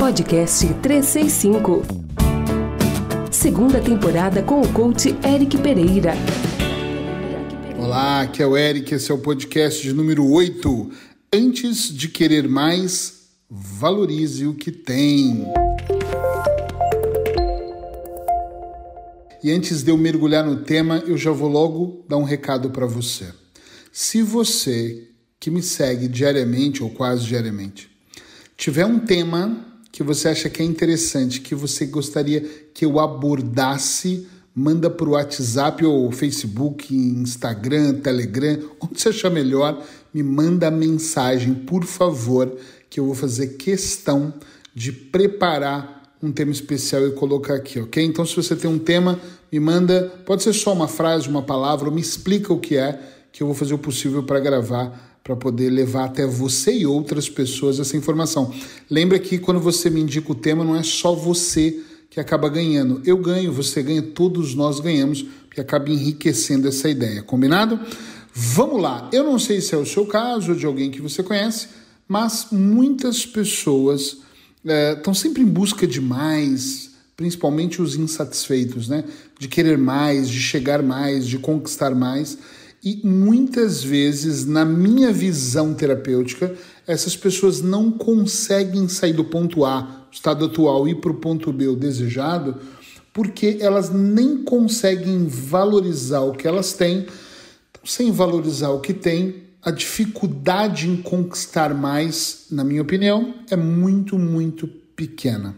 Podcast 365. Segunda temporada com o coach Eric Pereira. Olá, aqui é o Eric, esse é o podcast de número 8. Antes de querer mais, valorize o que tem. E antes de eu mergulhar no tema, eu já vou logo dar um recado para você. Se você que me segue diariamente ou quase diariamente tiver um tema que você acha que é interessante, que você gostaria que eu abordasse, manda para o WhatsApp ou Facebook, Instagram, Telegram, onde você achar melhor, me manda a mensagem, por favor, que eu vou fazer questão de preparar um tema especial e colocar aqui, ok? Então, se você tem um tema, me manda, pode ser só uma frase, uma palavra, me explica o que é, que eu vou fazer o possível para gravar, para poder levar até você e outras pessoas essa informação. Lembra que quando você me indica o tema, não é só você que acaba ganhando. Eu ganho, você ganha, todos nós ganhamos, que acaba enriquecendo essa ideia, combinado? Vamos lá. Eu não sei se é o seu caso ou de alguém que você conhece, mas muitas pessoas estão é, sempre em busca de mais, principalmente os insatisfeitos, né? De querer mais, de chegar mais, de conquistar mais. E muitas vezes, na minha visão terapêutica, essas pessoas não conseguem sair do ponto A, estado atual, e para o ponto B, o desejado, porque elas nem conseguem valorizar o que elas têm. Sem valorizar o que têm, a dificuldade em conquistar mais, na minha opinião, é muito, muito pequena.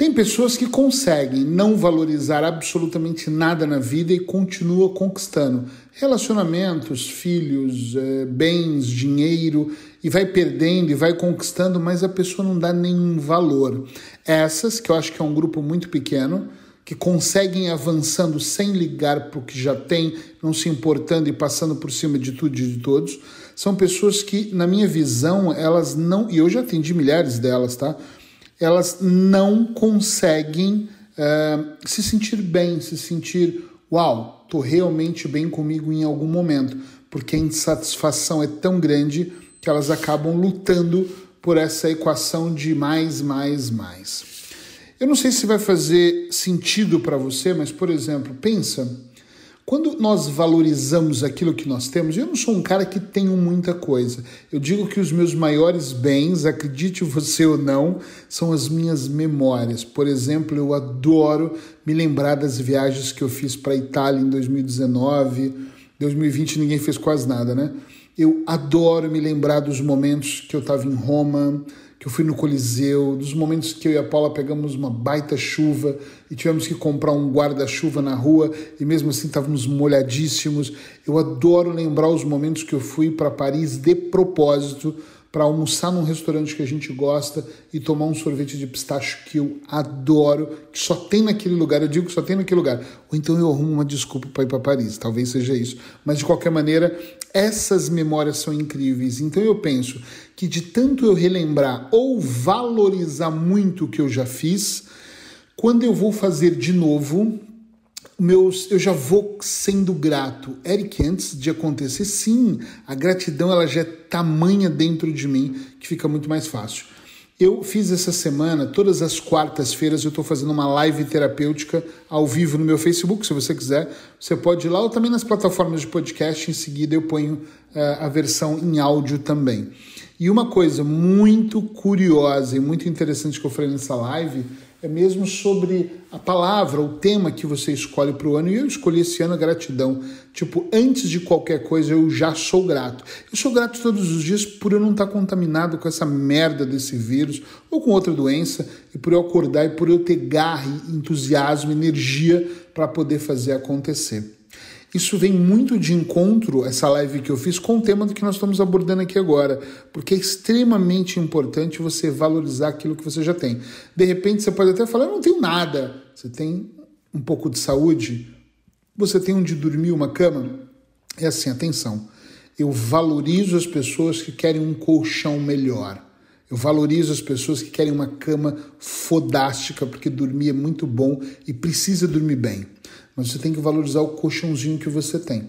Tem pessoas que conseguem não valorizar absolutamente nada na vida e continuam conquistando relacionamentos, filhos, é, bens, dinheiro e vai perdendo e vai conquistando, mas a pessoa não dá nenhum valor. Essas, que eu acho que é um grupo muito pequeno, que conseguem avançando sem ligar para o que já tem, não se importando e passando por cima de tudo e de todos, são pessoas que, na minha visão, elas não, e eu já atendi milhares delas, tá? Elas não conseguem uh, se sentir bem, se sentir, uau, estou realmente bem comigo em algum momento, porque a insatisfação é tão grande que elas acabam lutando por essa equação de mais, mais, mais. Eu não sei se vai fazer sentido para você, mas, por exemplo, pensa quando nós valorizamos aquilo que nós temos, eu não sou um cara que tenho muita coisa. Eu digo que os meus maiores bens, acredite você ou não, são as minhas memórias. Por exemplo, eu adoro me lembrar das viagens que eu fiz para a Itália em 2019. 2020 ninguém fez quase nada, né? Eu adoro me lembrar dos momentos que eu estava em Roma, que eu fui no Coliseu, dos momentos que eu e a Paula pegamos uma baita chuva e tivemos que comprar um guarda-chuva na rua e mesmo assim estávamos molhadíssimos. Eu adoro lembrar os momentos que eu fui para Paris de propósito para almoçar num restaurante que a gente gosta e tomar um sorvete de pistache que eu adoro, que só tem naquele lugar. Eu digo que só tem naquele lugar. Ou então eu arrumo uma desculpa para ir para Paris, talvez seja isso. Mas de qualquer maneira, essas memórias são incríveis. Então eu penso que de tanto eu relembrar ou valorizar muito o que eu já fiz, quando eu vou fazer de novo, meus, eu já vou sendo grato. Eric, antes de acontecer, sim, a gratidão ela já é tamanha dentro de mim que fica muito mais fácil. Eu fiz essa semana, todas as quartas-feiras, eu estou fazendo uma live terapêutica ao vivo no meu Facebook. Se você quiser, você pode ir lá ou também nas plataformas de podcast. Em seguida, eu ponho uh, a versão em áudio também. E uma coisa muito curiosa e muito interessante que eu falei nessa live é mesmo sobre a palavra, o tema que você escolhe para o ano. E eu escolhi esse ano a gratidão. Tipo, antes de qualquer coisa, eu já sou grato. Eu sou grato todos os dias por eu não estar contaminado com essa merda desse vírus ou com outra doença, e por eu acordar e por eu ter garra, entusiasmo, energia para poder fazer acontecer. Isso vem muito de encontro, essa live que eu fiz, com o tema do que nós estamos abordando aqui agora, porque é extremamente importante você valorizar aquilo que você já tem. De repente você pode até falar, eu não tenho nada. Você tem um pouco de saúde, você tem onde dormir, uma cama. É assim, atenção. Eu valorizo as pessoas que querem um colchão melhor. Eu valorizo as pessoas que querem uma cama fodástica, porque dormir é muito bom e precisa dormir bem mas você tem que valorizar o colchãozinho que você tem.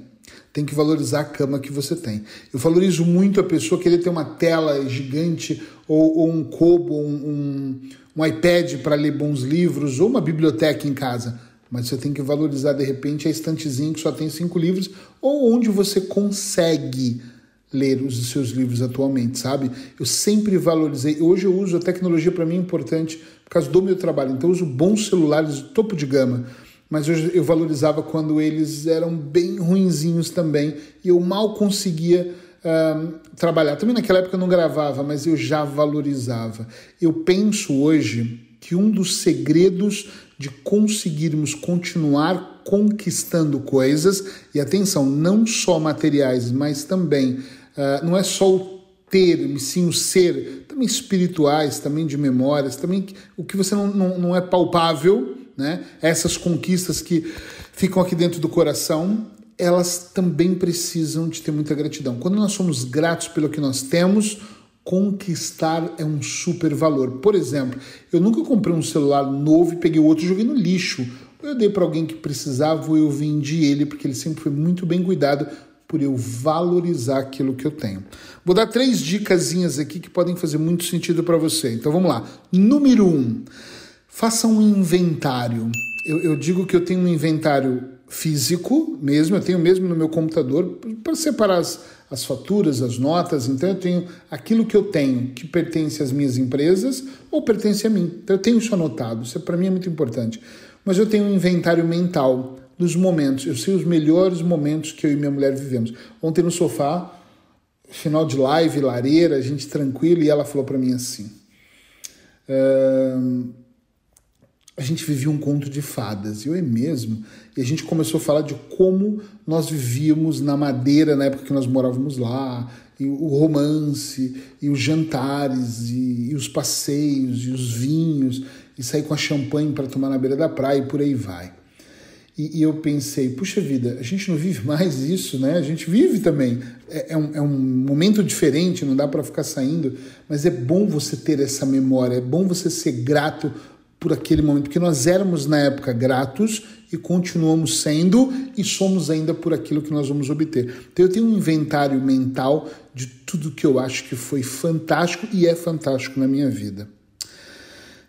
tem que valorizar a cama que você tem. Eu valorizo muito a pessoa querer ter uma tela gigante ou, ou um cobo, um, um, um iPad para ler bons livros ou uma biblioteca em casa. Mas você tem que valorizar de repente a estantezinha que só tem cinco livros ou onde você consegue ler os seus livros atualmente, sabe? Eu sempre valorizei. Hoje eu uso a tecnologia para mim é importante por causa do meu trabalho. Então eu uso bons celulares topo de gama mas eu, eu valorizava quando eles eram bem ruinzinhos também e eu mal conseguia trabalhar. Também naquela época eu não gravava, mas eu já valorizava. Eu penso hoje que um dos segredos de conseguirmos continuar conquistando coisas, e atenção, não só materiais, mas também uh, não é só o ter, sim o ser, também espirituais, também de memórias, também o que você não, não, não é palpável né? Essas conquistas que ficam aqui dentro do coração, elas também precisam de ter muita gratidão. Quando nós somos gratos pelo que nós temos, conquistar é um super valor. Por exemplo, eu nunca comprei um celular novo e peguei outro e joguei no lixo. Eu dei para alguém que precisava ou eu vendi ele porque ele sempre foi muito bem cuidado por eu valorizar aquilo que eu tenho. Vou dar três dicasinhas aqui que podem fazer muito sentido para você. Então vamos lá. Número um. Faça um inventário. Eu, eu, digo que eu tenho um inventário físico mesmo, eu tenho mesmo no meu computador para separar as, as faturas, as notas. Então eu tenho aquilo que eu tenho que pertence às minhas empresas ou pertence a mim. Então eu tenho isso anotado. Isso para mim é muito importante. Mas eu tenho um inventário mental dos momentos. Eu sei os melhores momentos que eu e minha mulher vivemos. Ontem no sofá, final de live, lareira, a gente tranquilo, e ela falou para mim assim. Uh, a gente vivia um conto de fadas, e eu é mesmo. E a gente começou a falar de como nós vivíamos na Madeira na época que nós morávamos lá, e o romance, e os jantares, e, e os passeios, e os vinhos, e sair com a champanhe para tomar na beira da praia e por aí vai. E, e, eu pensei, puxa vida, a gente não vive mais isso, né? A gente vive também. É, é, um, é um momento diferente, não dá para ficar saindo, mas é bom você ter essa memória, é bom você ser grato por aquele momento, porque nós éramos na época gratos e continuamos sendo e somos ainda por aquilo que nós vamos obter. Então eu tenho um inventário mental de tudo que eu acho que foi fantástico e é fantástico na minha vida.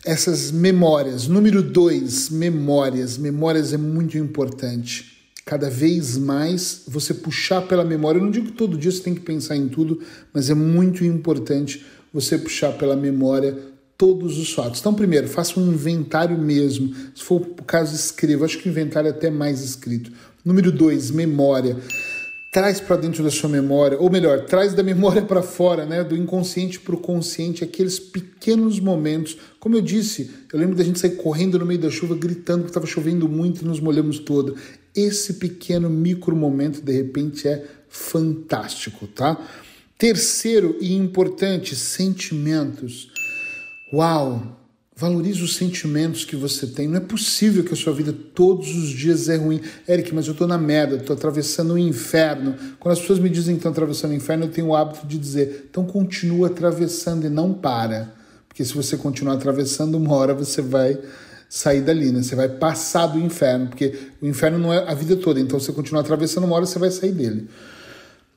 Essas memórias. Número dois, memórias. Memórias é muito importante. Cada vez mais você puxar pela memória. Eu não digo que todo dia você tem que pensar em tudo, mas é muito importante você puxar pela memória todos os fatos. Então, primeiro, faça um inventário mesmo. Se for o caso, escreva. Acho que o inventário é até mais escrito. Número dois, memória. Traz para dentro da sua memória, ou melhor, traz da memória para fora, né? do inconsciente para o consciente, aqueles pequenos momentos. Como eu disse, eu lembro da gente sair correndo no meio da chuva, gritando que estava chovendo muito e nos molhamos todo. Esse pequeno micro momento, de repente, é fantástico, tá? Terceiro e importante, sentimentos. Uau! Valorize os sentimentos que você tem. Não é possível que a sua vida todos os dias é ruim. Eric, mas eu estou na merda, estou atravessando o um inferno. Quando as pessoas me dizem que estão atravessando o inferno, eu tenho o hábito de dizer: então continua atravessando e não para. Porque se você continuar atravessando, uma hora você vai sair dali, né? Você vai passar do inferno, porque o inferno não é a vida toda. Então, você continua atravessando, uma hora você vai sair dele.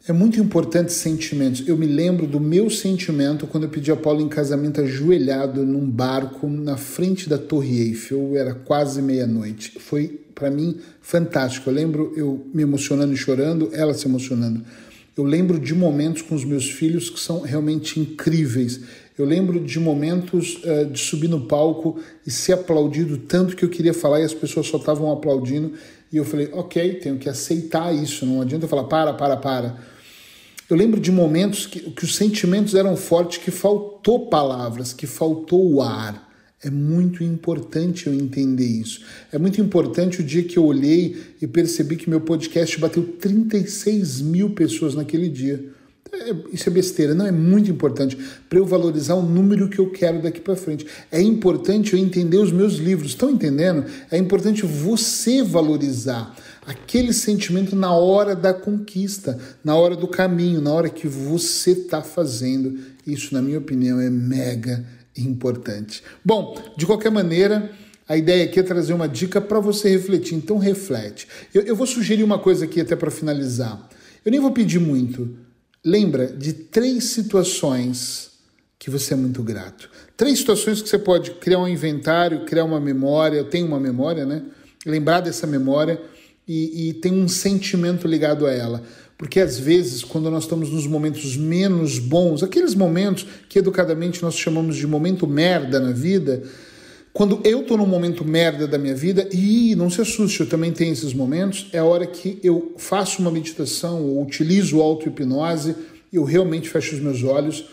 É muito importante sentimentos. Eu me lembro do meu sentimento quando eu pedi a Paulo em casamento ajoelhado num barco na frente da Torre Eiffel. Era quase meia-noite. Foi para mim fantástico. Eu lembro eu me emocionando e chorando, ela se emocionando. Eu lembro de momentos com os meus filhos que são realmente incríveis. Eu lembro de momentos uh, de subir no palco e ser aplaudido tanto que eu queria falar e as pessoas só estavam aplaudindo. E eu falei, ok, tenho que aceitar isso. Não adianta eu falar, para, para, para eu lembro de momentos que, que os sentimentos eram fortes, que faltou palavras, que faltou o ar. É muito importante eu entender isso. É muito importante o dia que eu olhei e percebi que meu podcast bateu 36 mil pessoas naquele dia. É, isso é besteira, não é muito importante para eu valorizar o número que eu quero daqui para frente. É importante eu entender os meus livros, estão entendendo? É importante você valorizar aquele sentimento na hora da conquista, na hora do caminho, na hora que você está fazendo. Isso, na minha opinião, é mega importante. Bom, de qualquer maneira, A ideia aqui é trazer uma dica para você refletir, então reflete. Eu, eu vou sugerir uma coisa aqui até para finalizar. Eu nem vou pedir muito. Lembra de três situações que você é muito grato. Três situações que você pode criar um inventário, criar uma memória. Eu tenho uma memória, né? Lembrar dessa memória e, e tem um sentimento ligado a ela. Porque às vezes, quando nós estamos nos momentos menos bons, aqueles momentos que educadamente nós chamamos de momento merda na vida, quando eu estou num momento merda da minha vida, e não se assuste, eu também tenho esses momentos, é a hora que eu faço uma meditação ou utilizo auto-hipnose, eu realmente fecho os meus olhos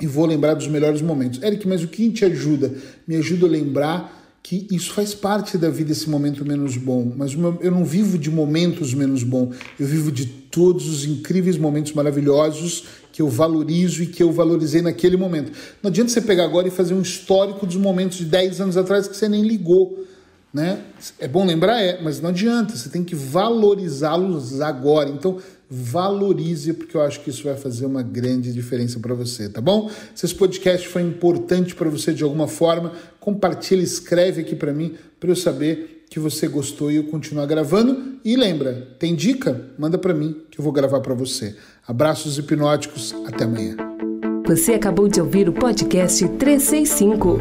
e vou lembrar dos melhores momentos. Eric, mas o que te ajuda? Me ajuda a lembrar que isso faz parte da vida, esse momento menos bom. Mas eu não vivo de momentos menos bons, eu vivo de todos os incríveis momentos maravilhosos que eu valorizo e que eu valorizei naquele momento. Não adianta você pegar agora e fazer um histórico dos momentos de 10 anos atrás que você nem ligou. Né? É bom lembrar, é, mas não adianta, você tem que valorizá-los agora. Então, valorize, porque eu acho que isso vai fazer uma grande diferença para você, tá bom? Se esse podcast foi importante para você de alguma forma, compartilha, escreve aqui para mim, para eu saber que você gostou e eu continuar gravando. E lembra, tem dica? Manda para mim que eu vou gravar para você. Abraços hipnóticos, até amanhã. Você acabou de ouvir o podcast 365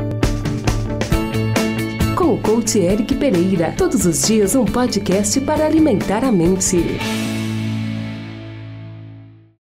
com o coach Eric Pereira. Todos os dias um podcast para alimentar a mente.